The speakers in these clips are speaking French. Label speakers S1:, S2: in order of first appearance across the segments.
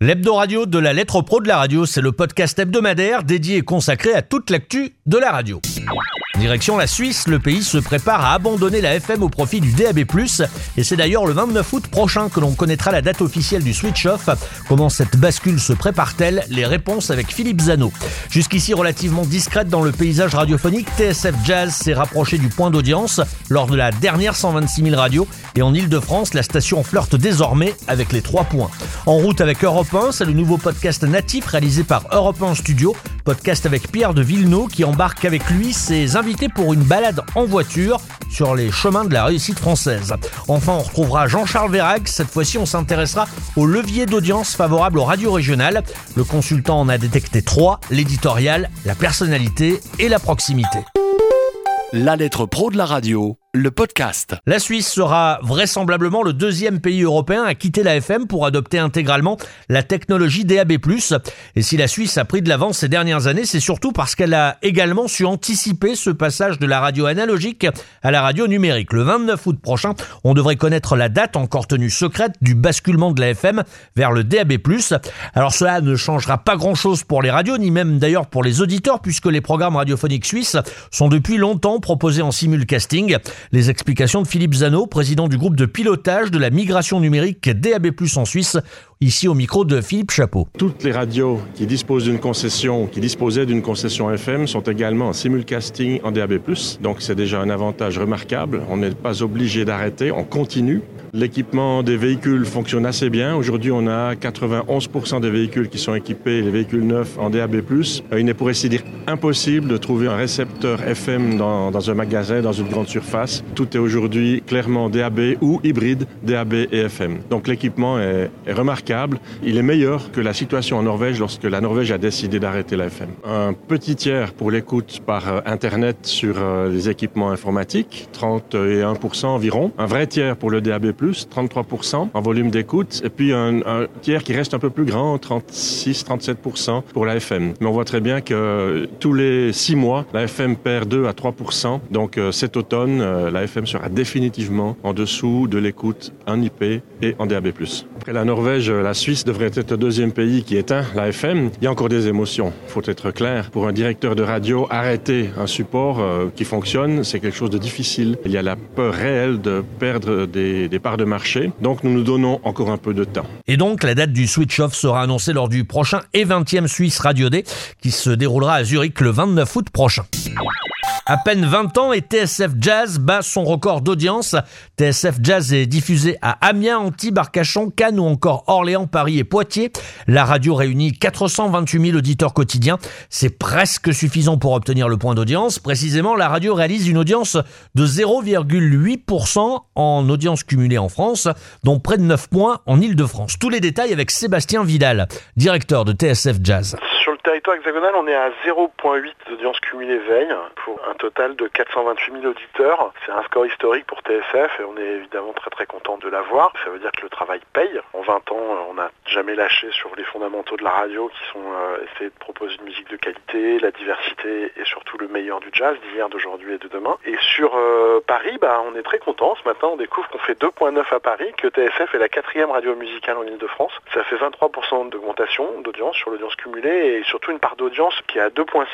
S1: L'hebdo radio de la lettre pro de la radio, c'est le podcast hebdomadaire dédié et consacré à toute l'actu de la radio. Direction la Suisse, le pays se prépare à abandonner la FM au profit du DAB+, et c'est d'ailleurs le 29 août prochain que l'on connaîtra la date officielle du switch-off. Comment cette bascule se prépare-t-elle? Les réponses avec Philippe Zano. Jusqu'ici relativement discrète dans le paysage radiophonique, TSF Jazz s'est rapproché du point d'audience lors de la dernière 126 000 radios, et en Ile-de-France, la station flirte désormais avec les 3 points. En route avec Europe 1, c'est le nouveau podcast natif réalisé par Europe 1 Studio, podcast avec Pierre de Villeneuve qui embarque avec lui ses invités pour une balade en voiture sur les chemins de la réussite française. Enfin, on retrouvera Jean-Charles Vérac. Cette fois-ci, on s'intéressera au levier d'audience favorable aux radios régionales. Le consultant en a détecté trois l'éditorial, la personnalité et la proximité.
S2: La lettre pro de la radio le podcast.
S1: La Suisse sera vraisemblablement le deuxième pays européen à quitter la FM pour adopter intégralement la technologie DAB+. Et si la Suisse a pris de l'avance ces dernières années, c'est surtout parce qu'elle a également su anticiper ce passage de la radio analogique à la radio numérique. Le 29 août prochain, on devrait connaître la date encore tenue secrète du basculement de la FM vers le DAB+. Alors cela ne changera pas grand-chose pour les radios, ni même d'ailleurs pour les auditeurs, puisque les programmes radiophoniques suisses sont depuis longtemps proposés en simulcasting. Les explications de Philippe Zano, président du groupe de pilotage de la migration numérique DAB+, en Suisse, ici au micro de Philippe Chapeau.
S3: Toutes les radios qui disposent d'une concession, qui disposaient d'une concession FM, sont également en simulcasting en DAB+. Donc c'est déjà un avantage remarquable. On n'est pas obligé d'arrêter, on continue. L'équipement des véhicules fonctionne assez bien. Aujourd'hui, on a 91% des véhicules qui sont équipés, les véhicules neufs en DAB+. Il n'est pour ainsi dire impossible de trouver un récepteur FM dans, dans un magasin, dans une grande surface. Tout est aujourd'hui clairement DAB ou hybride DAB et FM. Donc l'équipement est, remarquable il est meilleur que la situation en Norvège lorsque la Norvège a décidé d'arrêter la FM. Un petit tiers pour l'écoute par euh, Internet sur euh, les équipements informatiques, 31% environ. Un vrai tiers pour le DAB+, 33% en volume d'écoute. Et puis un, tiers qui reste un peu plus grand, 36-37% pour la FM. Mais on voit très bien que tous les six mois, la FM perd 2 à 3%. Donc euh, cet automne, la FM sera définitivement en dessous de l'écoute en IP et en DAB+. Après la Norvège, la Suisse devrait être le deuxième pays qui éteint la FM. Il y a encore des émotions, faut être clair. Pour un directeur de radio, arrêter un support euh, qui fonctionne, c'est quelque chose de difficile. Il y a la peur réelle de perdre des, des parts de marché. Donc nous nous donnons encore un peu de temps.
S1: Et donc la date du switch-off sera annoncée lors du prochain et 20e Suisse Radio Day qui se déroulera à Zurich le 29 août prochain. À peine 20 ans et TSF Jazz bat son record d'audience. TSF Jazz est diffusé à Amiens, Antibes, Arcachon, Cannes ou encore Orléans, Paris et Poitiers. La radio réunit 428 000 auditeurs quotidiens. C'est presque suffisant pour obtenir le point d'audience. Précisément, la radio réalise une audience de 0,8% en audience cumulée en France, dont près de 9 points en Ile-de-France. Tous les détails avec Sébastien Vidal, directeur de TSF Jazz
S4: territoire hexagonal, on est à 0,8 d'audience cumulée veille pour un total de 428 000 auditeurs. C'est un score historique pour TSF et on est évidemment très très content de l'avoir. Ça veut dire que le travail paye. En 20 ans, on n'a jamais lâché sur les fondamentaux de la radio qui sont euh, essayer de proposer une musique de qualité, la diversité et surtout le meilleur du jazz d'hier, d'aujourd'hui et de demain. Et sur euh, Paris, bah, on est très content. Ce matin, on découvre qu'on fait 2.9 à Paris, que TSF est la quatrième radio musicale en Ile-de-France. Ça fait 23% d'augmentation d'audience sur l'audience cumulée et sur surtout une part d'audience qui est à 2.6.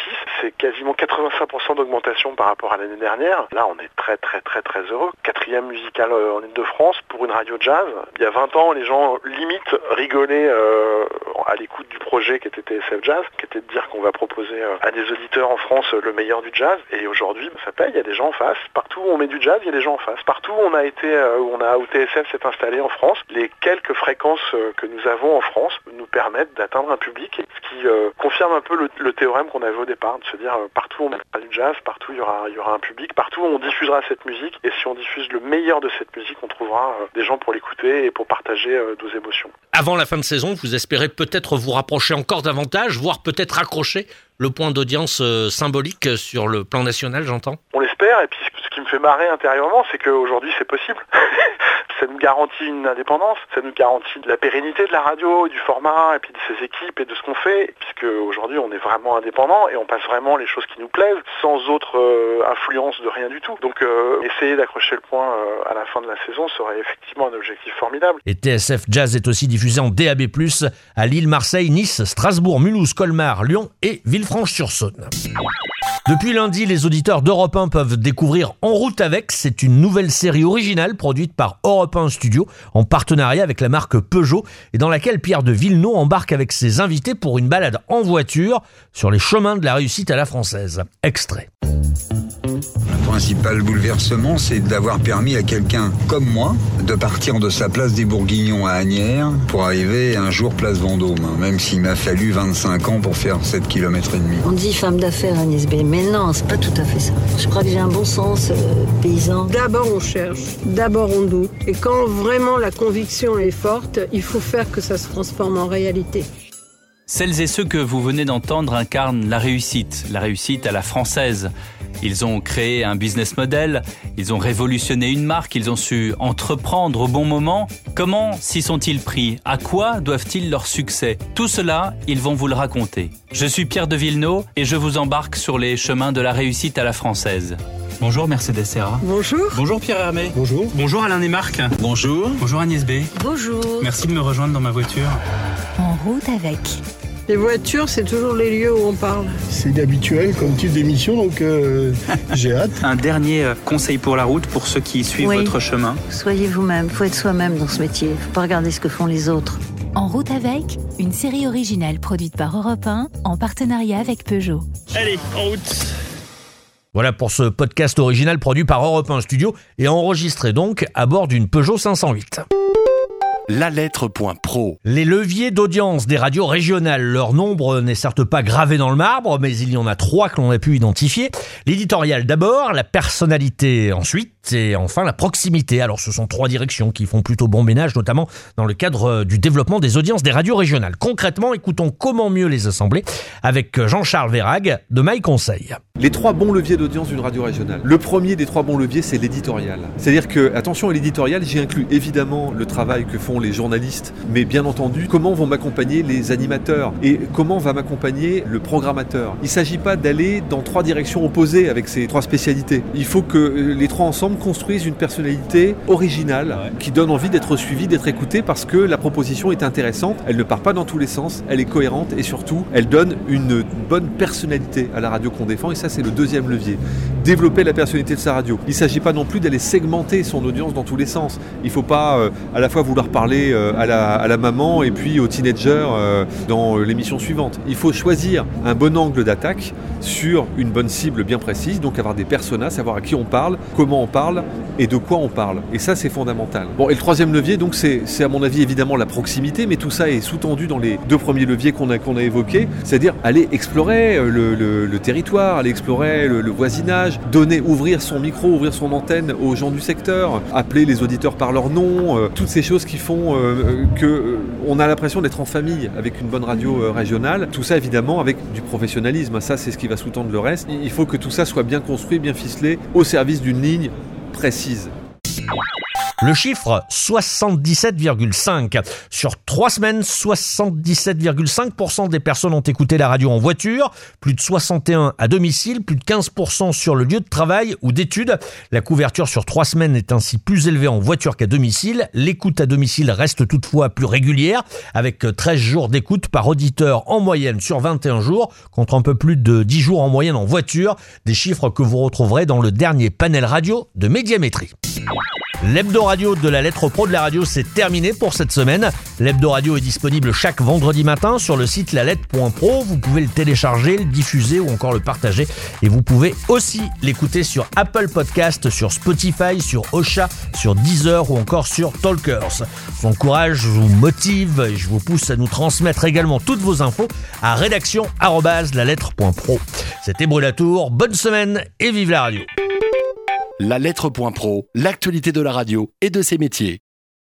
S4: C'est quasiment 85% d'augmentation par rapport à l'année dernière. Là, on est très très très très heureux. Quatrième musicale euh, en Ile-de-France pour une radio jazz. Il y a 20 ans, les gens limite rigolaient euh, à l'écoute du projet qui était TSF Jazz, qui était de dire qu'on va proposer euh, à des auditeurs en France le meilleur du jazz. Et aujourd'hui, ça paye, il y a des gens en face. Partout où on met du jazz, il y a des gens en face. Partout où on a été, où on a, où TSF s'est installé en France, les quelques fréquences que nous avons en France nous permettent d'atteindre un public, ce qui confirme un peu le, théorème qu'on avait au départ, de se dire euh, partout on mettra du jazz, partout il y, aura, il y aura un public, partout on diffusera cette musique, et si on diffuse le meilleur de cette musique, on trouvera euh, des gens pour l'écouter et pour partager euh, nos émotions.
S1: Avant la fin de saison, vous espérez peut-être vous rapprocher encore davantage, voire peut-être accrocher le point d'audience symbolique sur le plan national, j'entends?
S4: On l'espère, et puis qui me fait marrer intérieurement, c'est qu'aujourd'hui c'est possible. ça nous garantit une indépendance, ça nous garantit de la pérennité de la radio, du format, et puis de ses équipes et de ce qu'on fait, puisque aujourd'hui on est vraiment indépendant et on passe vraiment les choses qui nous plaisent, sans autre euh, influence de rien du tout. Donc euh, essayer d'accrocher le point euh, à la fin de la saison serait effectivement un objectif formidable.
S1: Et TSF Jazz est aussi diffusé en DAB+, à Lille, Marseille, Nice, Strasbourg, Mulhouse, Colmar, Lyon et Villefranche-sur-Saône. Depuis lundi, les auditeurs d'Europe 1 peuvent découvrir En route avec. C'est une nouvelle série originale produite par Europe 1 Studio en partenariat avec la marque Peugeot et dans laquelle Pierre de Villeneuve embarque avec ses invités pour une balade en voiture sur les chemins de la réussite à la française. Extrait
S5: principal bouleversement, c'est d'avoir permis à quelqu'un comme moi de partir de sa place des Bourguignons à Agnières pour arriver un jour place Vendôme, hein, même s'il m'a fallu 25 ans pour faire 7 km et demi.
S6: On dit femme d'affaires Agnès B, mais non, c'est pas tout à fait ça. Je crois que j'ai un bon sens euh, paysan.
S7: D'abord on cherche, d'abord on doute, et quand vraiment la conviction est forte, il faut faire que ça se transforme en réalité.
S8: Celles et ceux que vous venez d'entendre incarnent la réussite, la réussite à la française. Ils ont créé un business model, ils ont révolutionné une marque, ils ont su entreprendre au bon moment. Comment s'y sont-ils pris? À quoi doivent-ils leur succès? Tout cela, ils vont vous le raconter. Je suis Pierre de Villeneuve et je vous embarque sur les chemins de la réussite à la française. Bonjour Mercedes Serra.
S7: Bonjour.
S8: Bonjour Pierre Hermé.
S9: Bonjour.
S8: Bonjour Alain et Marc. Bonjour. Bonjour Agnès B.
S6: Bonjour.
S8: Merci de me rejoindre dans ma voiture.
S10: En route avec.
S7: Les voitures, c'est toujours les lieux où on parle.
S9: C'est habituel comme type d'émission, donc euh, j'ai hâte.
S8: Un dernier euh, conseil pour la route pour ceux qui suivent
S6: Oui.
S8: votre chemin.
S6: Soyez vous-même, faut être soi-même dans ce métier. Faut pas regarder ce que font les autres.
S10: En route avec, une série originale produite par Europe 1 en partenariat avec Peugeot.
S8: Allez, en route.
S1: Voilà pour ce podcast original produit par Europe 1 Studio et enregistré donc à bord d'une Peugeot 508.
S2: La lettre point pro.
S1: Les leviers d'audience des radios régionales, leur nombre n'est certes pas gravé dans le marbre, mais il y en a trois que l'on a pu identifier. L'éditorial d'abord, la personnalité ensuite, et enfin la proximité. Alors ce sont trois directions qui font plutôt bon ménage, notamment dans le cadre euh, du développement des audiences des radios régionales. Concrètement, écoutons comment mieux les assembler avec Jean-Charles Verrag de My Conseil.
S11: Les trois bons leviers d'audience d'une radio régionale. Le premier des trois bons leviers, c'est l'éditorial. C'est-à-dire que, attention à l'éditorial, j'y inclus évidemment le travail que font les journalistes, mais bien entendu, comment vont m'accompagner les animateurs et comment va m'accompagner le programmateur? Il ne s'agit pas d'aller dans trois directions opposées avec ces trois spécialités. Il faut que euh, les trois ensemble construisent une personnalité originale qui donne envie d'être suivie, d'être écoutée parce que la proposition est intéressante, elle ne part pas dans tous les sens, elle est cohérente et surtout, elle donne une bonne personnalité à la radio qu'on défend et ça c'est le deuxième levier. Développer la personnalité de sa radio. Il ne s'agit pas non plus d'aller segmenter son audience dans tous les sens. Il ne faut pas euh, à la fois vouloir parler euh, à, la, maman et puis aux teenagers euh, dans l'émission suivante. Il faut choisir un bon angle d'attaque sur une bonne cible bien précise, donc avoir des personas, savoir à qui on parle, comment on parle et de quoi on parle. Et ça c'est fondamental. Bon, et le troisième levier, donc c'est à mon avis évidemment la proximité, mais tout ça est sous-tendu dans les deux premiers leviers qu'on a, qu'on a évoqués, c'est-à-dire aller explorer le, territoire, aller explorer le voisinage, donner, ouvrir son micro, ouvrir son antenne aux gens du secteur, appeler les auditeurs par leur nom, euh, toutes ces choses qui font euh, euh, a l'impression d'être en famille avec une bonne radio euh, régionale. Tout ça évidemment avec du professionnalisme. Ça c'est ce qui va sous-tendre le reste. Il faut que tout ça soit bien construit, bien ficelé, au service d'une ligne précise.
S1: Le chiffre 77,5. Sur trois semaines, 77,5% des personnes ont écouté la radio en voiture, plus de 61 à domicile, plus de 15% sur le lieu de travail ou d'études. La couverture sur trois semaines est ainsi plus élevée en voiture qu'à domicile. L'écoute à domicile reste toutefois plus régulière, avec 13 jours d'écoute par auditeur en moyenne sur 21 jours, contre un peu plus de 10 jours en moyenne en voiture, des chiffres que vous retrouverez dans le dernier panel radio de Médiamétrie. L'hebdo radio de la lettre pro de la radio, c'est terminé pour cette semaine. L'hebdo radio est disponible chaque vendredi matin sur le site lalettre.pro. Vous pouvez le télécharger, le diffuser ou encore le partager. Et vous pouvez aussi l'écouter sur Apple Podcast, sur Spotify, sur Ocha, sur Deezer ou encore sur Talkers. Son courage vous motive et je vous pousse à nous transmettre également toutes vos infos à rédaction la lettre.pro. C'était Brulatour, bonne semaine et vive la radio.
S2: La lettre point pro, l'actualité de la radio et de ses métiers.